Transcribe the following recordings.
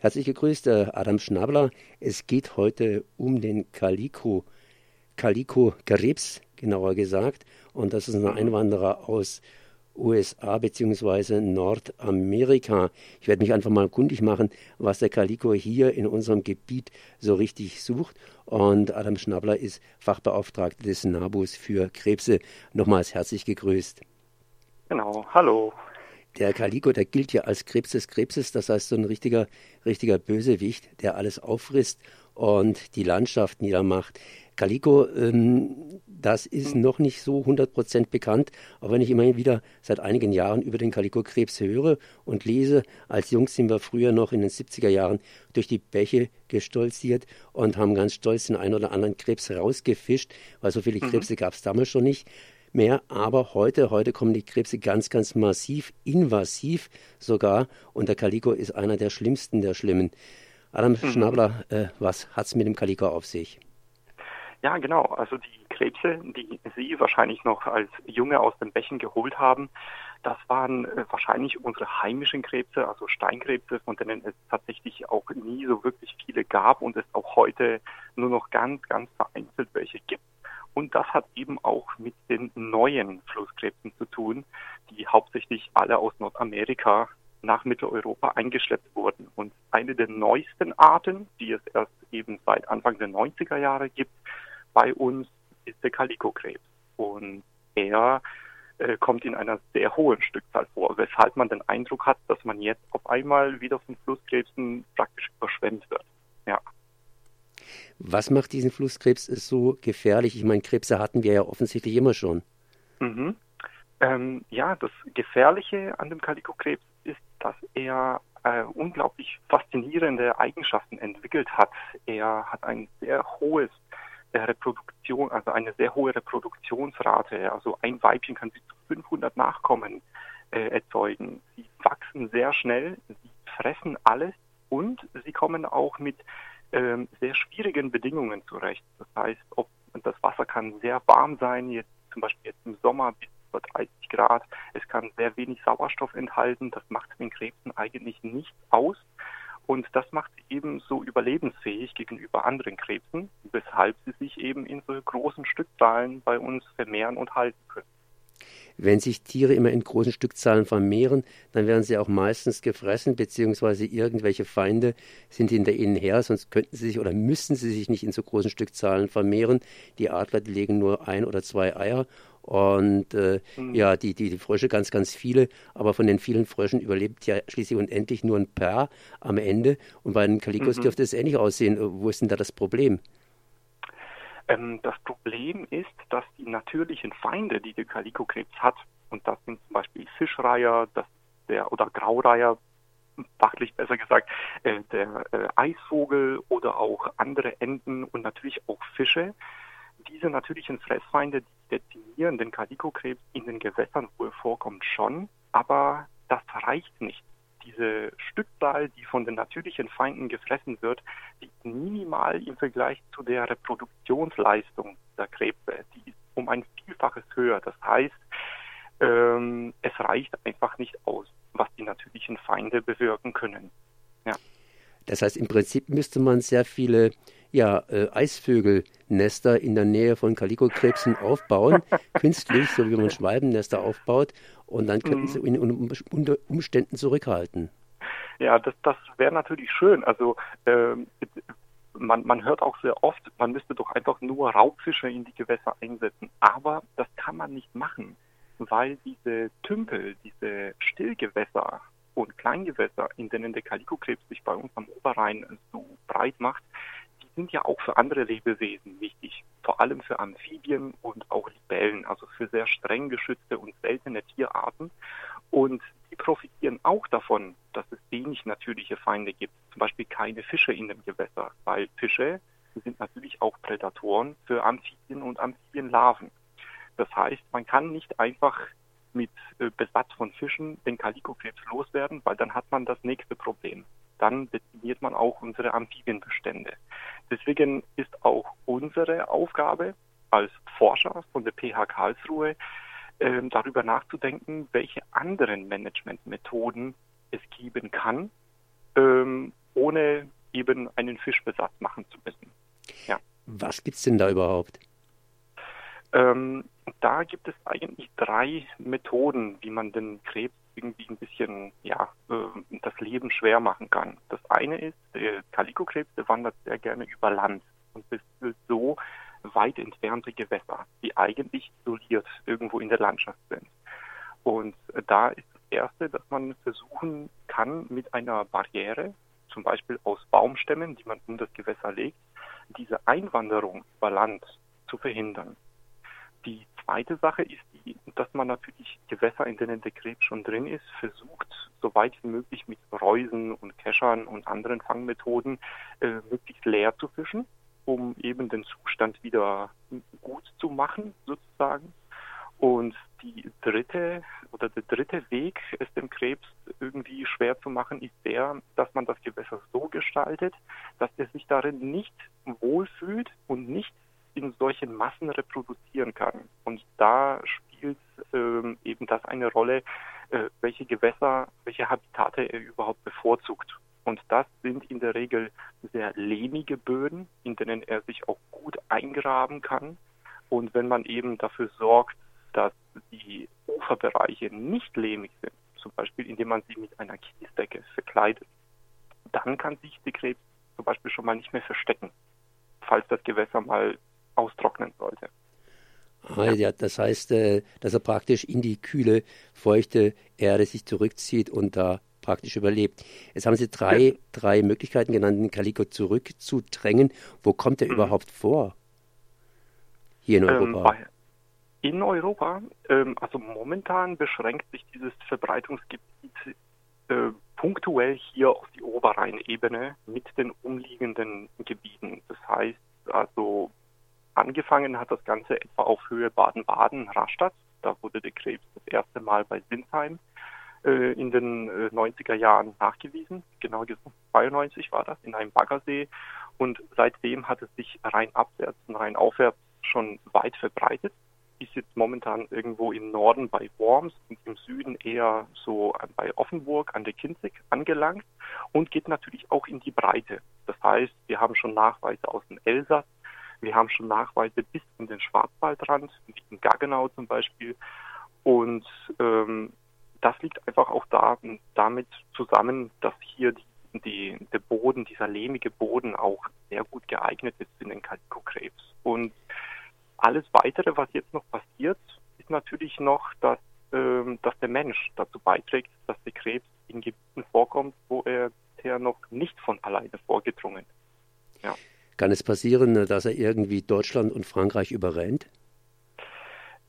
Herzlich gegrüßt, Adam Schnabler. Es geht heute um den Calico, Calico-Krebs, genauer gesagt. Und das ist ein Einwanderer aus USA bzw. Nordamerika. Ich werde mich einfach mal kundig machen, was der Calico hier in unserem Gebiet so richtig sucht. Und Adam Schnabler ist Fachbeauftragter des NABUS für Krebse. Nochmals herzlich gegrüßt. Genau, hallo. Der Calico, der gilt ja als Krebs des Krebses, das heißt so ein richtiger, richtiger Bösewicht, der alles auffrisst und die Landschaft niedermacht. Calico, ähm, das ist noch nicht so 100% bekannt, aber wenn ich immerhin wieder seit einigen Jahren über den Calico-Krebs höre und lese, als Jungs sind wir früher noch in den 70er Jahren durch die Bäche gestolziert und haben ganz stolz den einen oder anderen Krebs rausgefischt, weil so viele mhm. Krebse gab es damals schon nicht mehr, aber heute, heute kommen die Krebse ganz, ganz massiv, invasiv sogar und der Calico ist einer der schlimmsten der Schlimmen. Adam mhm. Schnabler, äh, was es mit dem Calico auf sich? Ja, genau. Also die Krebse, die Sie wahrscheinlich noch als Junge aus den Bächen geholt haben, das waren äh, wahrscheinlich unsere heimischen Krebse, also Steinkrebse, von denen es tatsächlich auch nie so wirklich viele gab und es auch heute nur noch ganz, ganz vereinzelt welche gibt. Und das hat eben auch mit den neuen Flusskrebsen zu tun, die hauptsächlich alle aus Nordamerika nach Mitteleuropa eingeschleppt wurden. Und eine der neuesten Arten, die es erst eben seit Anfang der 90er Jahre gibt, bei uns ist der Kalikokrebs. Und er äh, kommt in einer sehr hohen Stückzahl vor, weshalb man den Eindruck hat, dass man jetzt auf einmal wieder von Flusskrebsen praktisch überschwemmt wird. Ja. Was macht diesen Flusskrebs so gefährlich? Ich meine, Krebse hatten wir ja offensichtlich immer schon. Mhm. Ähm, ja, das Gefährliche an dem Kalikokrebs ist, dass er äh, unglaublich faszinierende Eigenschaften entwickelt hat. Er hat ein sehr hohes Reproduktion, also eine sehr hohe Reproduktionsrate. Also ein Weibchen kann bis zu 500 Nachkommen äh, erzeugen. Sie wachsen sehr schnell, sie fressen alles und sie kommen auch mit ähm, sehr schwierigen Bedingungen zurecht. Das heißt, ob das Wasser kann sehr warm sein, jetzt zum Beispiel jetzt im Sommer bis zu 30 Grad. Es kann sehr wenig Sauerstoff enthalten. Das macht den Krebsen eigentlich nichts aus. Und das macht sie eben so überlebensfähig gegenüber anderen Krebsen, weshalb sie sich eben in so großen Stückzahlen bei uns vermehren und halten können. Wenn sich Tiere immer in großen Stückzahlen vermehren, dann werden sie auch meistens gefressen, beziehungsweise irgendwelche Feinde sind hinter ihnen her, sonst könnten sie sich oder müssten sie sich nicht in so großen Stückzahlen vermehren. Die Adler die legen nur ein oder zwei Eier und äh, mhm. ja, die, die, die Frösche ganz, ganz viele, aber von den vielen Fröschen überlebt ja schließlich und endlich nur ein Paar am Ende. Und bei den Kalikos mhm. dürfte es ähnlich aussehen. Wo ist denn da das Problem? Ähm, das Problem ist, dass die natürlichen Feinde, die der Kalikokrebs hat, und das sind zum Beispiel Fischreiher, das der oder Graureiher, fachlich besser gesagt, äh, der äh, Eisvogel oder auch andere Enten und natürlich auch Fische, diese natürlichen Fressfeinde, die dezimieren den Kalikokrebs in den Gewässern, wo er vorkommt, schon, aber das reicht nicht. Diese Stückzahl, die von den natürlichen Feinden gefressen wird, liegt minimal im Vergleich zu der Reproduktionsleistung der Krebse. Die ist um ein Vielfaches höher. Das heißt, ähm, es reicht einfach nicht aus, was die natürlichen Feinde bewirken können. Ja. Das heißt, im Prinzip müsste man sehr viele ja, äh, Eisvögelnester in der Nähe von Kalikokrebsen aufbauen, künstlich, so wie man Schwalbennester aufbaut, und dann könnten sie mhm. ihn unter Umständen zurückhalten. Ja, das, das wäre natürlich schön. Also äh, man, man hört auch sehr oft, man müsste doch einfach nur Raubfische in die Gewässer einsetzen. Aber das kann man nicht machen, weil diese Tümpel, diese Stillgewässer und Kleingewässer, in denen der Kalikokrebs sich bei uns am Oberrhein so breit macht, sind ja auch für andere Lebewesen wichtig, vor allem für Amphibien und auch Libellen, also für sehr streng geschützte und seltene Tierarten. Und die profitieren auch davon, dass es wenig natürliche Feinde gibt, zum Beispiel keine Fische in dem Gewässer, weil Fische sind natürlich auch Prädatoren für Amphibien und Amphibienlarven. Das heißt, man kann nicht einfach mit äh, Besatz von Fischen den Kalikokrebs loswerden, weil dann hat man das nächste Problem. Dann dezimiert man auch unsere Amphibienbestände. Deswegen ist auch unsere Aufgabe als Forscher von der PH Karlsruhe, äh, darüber nachzudenken, welche anderen Managementmethoden es geben kann, ähm, ohne eben einen Fischbesatz machen zu müssen. Ja. Was es denn da überhaupt? Ähm, da gibt es eigentlich drei Methoden, wie man den Krebs irgendwie ein bisschen ja, äh, das Leben schwer machen kann. Das eine ist, der Kalikokrebs, der wandert sehr gerne über Land und besiedelt so weit entfernte Gewässer, die eigentlich isoliert irgendwo in der Landschaft sind. Und da ist das Erste, dass man versuchen kann, mit einer Barriere, zum Beispiel aus Baumstämmen, die man um das Gewässer legt, diese Einwanderung über Land zu verhindern. Die zweite Sache ist die, dass man natürlich Gewässer, in denen der Krebs schon drin ist, versucht, so weit wie möglich mit Reusen und Keschern und anderen Fangmethoden äh, möglichst leer zu fischen, um eben den Zustand wieder gut zu machen, sozusagen. Und die dritte oder der dritte Weg, es dem Krebs irgendwie schwer zu machen, ist der, dass man das Gewässer so gestaltet, dass er sich darin nicht wohlfühlt und nicht in solchen Massen reproduzieren kann. Und da spielt ähm, eben das eine Rolle, äh, welche Gewässer, welche Habitate er überhaupt bevorzugt. Und das sind in der Regel sehr lehmige Böden, in denen er sich auch gut eingraben kann. Und wenn man eben dafür sorgt, dass die Uferbereiche nicht lehmig sind, zum Beispiel indem man sie mit einer Kiesdecke verkleidet, dann kann sich der Krebs zum Beispiel schon mal nicht mehr verstecken, falls das Gewässer mal austrocknen sollte. Ah, ja, das heißt, äh, dass er praktisch in die kühle, feuchte Erde sich zurückzieht und da praktisch überlebt. Jetzt haben Sie drei, ja. drei Möglichkeiten genannt, den Kaliko zurückzudrängen. Wo kommt er mhm. überhaupt vor? Hier in ähm, Europa? Ähm, in Europa, ähm, also momentan beschränkt sich dieses Verbreitungsgebiet äh, punktuell hier auf die Oberrheinebene mit den umliegenden Gebieten. Das heißt also Angefangen hat das Ganze etwa auf Höhe Baden-Baden, Rastatt. Da wurde der Krebs das erste Mal bei Sinsheim äh, in den äh, 90er Jahren nachgewiesen. Genau gesagt, 92 war das, in einem Baggersee. Und seitdem hat es sich rein abwärts und rein aufwärts schon weit verbreitet. Ist jetzt momentan irgendwo im Norden bei Worms und im Süden eher so bei Offenburg an der Kinzig angelangt und geht natürlich auch in die Breite. Das heißt, wir haben schon Nachweise aus dem Elsass, wir haben schon Nachweise bis in den Schwarzwaldrand, wie in Gaggenau zum Beispiel. Und ähm, das liegt einfach auch da, damit zusammen, dass hier die, die, der Boden, dieser lehmige Boden auch sehr gut geeignet ist für den Kalikokrebs. Und alles Weitere, was jetzt noch passiert, ist natürlich noch, dass, ähm, dass der Mensch dazu beiträgt, dass der Krebs in Gebieten vorkommt, wo er bisher noch nicht von alleine vorgedrungen ist. Ja. Kann es passieren, dass er irgendwie Deutschland und Frankreich überrennt?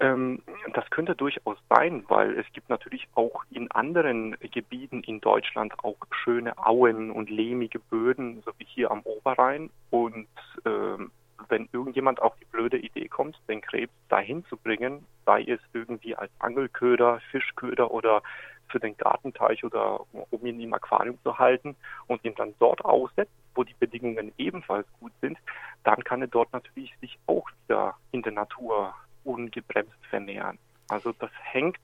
Ähm, das könnte durchaus sein, weil es gibt natürlich auch in anderen Gebieten in Deutschland auch schöne Auen und lehmige Böden, so wie hier am Oberrhein. Und ähm, wenn irgendjemand auf die blöde Idee kommt, den Krebs dahin zu bringen, sei es irgendwie als Angelköder, Fischköder oder für den Gartenteich oder um ihn im Aquarium zu halten und ihn dann dort aussetzt, wo die Bedingungen ebenfalls gut sind, dann kann er dort natürlich sich auch wieder in der Natur ungebremst vermehren. Also das hängt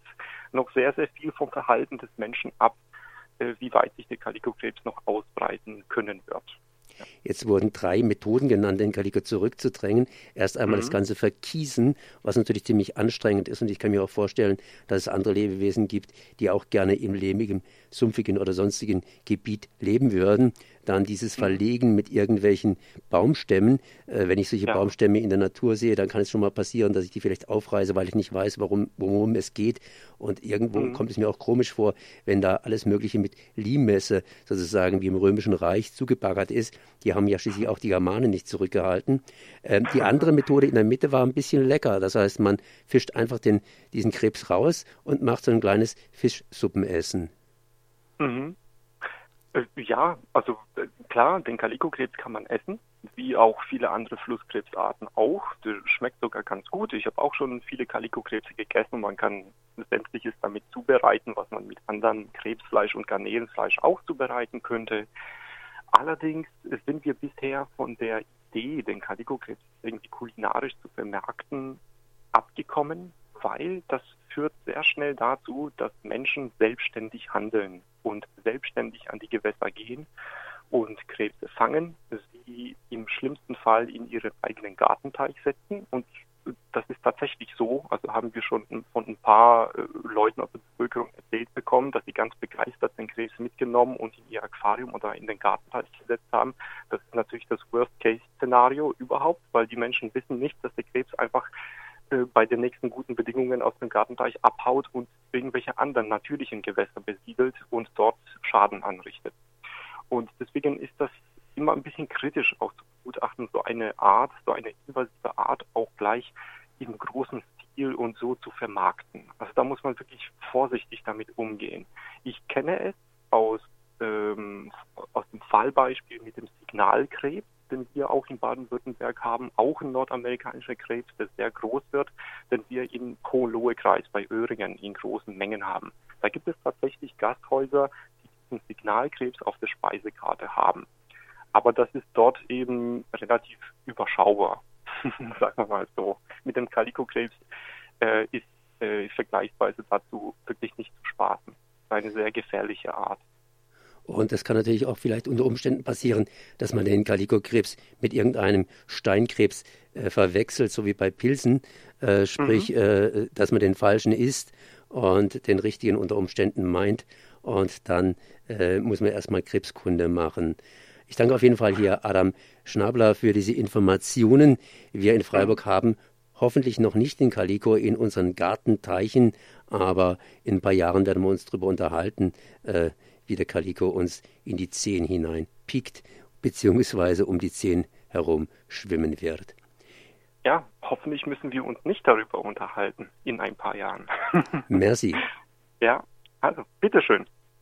noch sehr, sehr viel vom Verhalten des Menschen ab, äh, wie weit sich der Kalikokrebs noch ausbreiten können wird. Jetzt wurden drei Methoden genannt, den Kaliko zurückzudrängen. Erst einmal mhm. das ganze Verkiesen, was natürlich ziemlich anstrengend ist. Und ich kann mir auch vorstellen, dass es andere Lebewesen gibt, die auch gerne im lehmigen, sumpfigen oder sonstigen Gebiet leben würden dann dieses Verlegen mit irgendwelchen Baumstämmen. Äh, wenn ich solche ja. Baumstämme in der Natur sehe, dann kann es schon mal passieren, dass ich die vielleicht aufreiße, weil ich nicht weiß, warum, worum es geht. Und irgendwo mhm. kommt es mir auch komisch vor, wenn da alles Mögliche mit Liemmesse sozusagen wie im Römischen Reich zugebaggert ist. Die haben ja schließlich auch die Germanen nicht zurückgehalten. Ähm, die andere Methode in der Mitte war ein bisschen lecker. Das heißt, man fischt einfach den, diesen Krebs raus und macht so ein kleines Fischsuppenessen. Mhm. Äh, ja, also äh, klar, den Kalikokrebs kann man essen, wie auch viele andere Flusskrebsarten auch. Der schmeckt sogar ganz gut. Ich habe auch schon viele Kalikokrebse gegessen. Man kann sämtliches damit zubereiten, was man mit anderen Krebsfleisch und Garnelenfleisch auch zubereiten könnte. Allerdings sind wir bisher von der Idee, den Kalikokrebs irgendwie kulinarisch zu vermarkten, abgekommen, weil das führt sehr schnell dazu, dass Menschen selbstständig handeln und selbstständig an die Gewässer gehen und Krebse fangen, sie im schlimmsten Fall in ihren eigenen Gartenteich setzen und das ist tatsächlich so. Also haben wir schon von ein paar äh, Leuten aus der Bevölkerung erzählt bekommen, dass sie ganz begeistert den Krebs mitgenommen und in ihr Aquarium oder in den Gartenteich gesetzt haben. Das ist natürlich das Worst-Case-Szenario überhaupt, weil die Menschen wissen nicht, dass der Krebs einfach äh, bei den nächsten guten Bedingungen aus dem Gartenteich abhaut und irgendwelche anderen natürlichen Gewässer besiedelt und dort Schaden anrichtet. Und deswegen ist das immer ein bisschen kritisch auch zu begutachten, so eine Art, so eine invasive Art auch gleich im großen Stil und so zu vermarkten. Also da muss man wirklich vorsichtig damit umgehen. Ich kenne es aus, ähm, aus dem Fallbeispiel mit dem Signalkrebs den wir auch in Baden-Württemberg haben, auch ein nordamerikanischer Krebs, der sehr groß wird, den wir in Hohenlohe-Kreis bei Öhringen in großen Mengen haben. Da gibt es tatsächlich Gasthäuser, die diesen Signalkrebs auf der Speisekarte haben. Aber das ist dort eben relativ überschaubar, sagen wir mal so. Mit dem Kalikokrebs äh, ist äh, vergleichsweise dazu wirklich nicht zu spaßen. Eine sehr gefährliche Art. Und es kann natürlich auch vielleicht unter Umständen passieren, dass man den Kalikokrebs mit irgendeinem Steinkrebs äh, verwechselt, so wie bei Pilzen, äh, sprich, mhm. äh, dass man den falschen isst und den richtigen unter Umständen meint. Und dann äh, muss man erstmal Krebskunde machen. Ich danke auf jeden Fall hier Adam Schnabler für diese Informationen. Wir in Freiburg haben hoffentlich noch nicht den Kaliko in unseren Gartenteichen, aber in ein paar Jahren werden wir uns darüber unterhalten, äh, wie der Kaliko uns in die Zehen hinein piekt, beziehungsweise um die Zehen herum schwimmen wird. Ja, hoffentlich müssen wir uns nicht darüber unterhalten in ein paar Jahren. Merci. Ja, also bitteschön.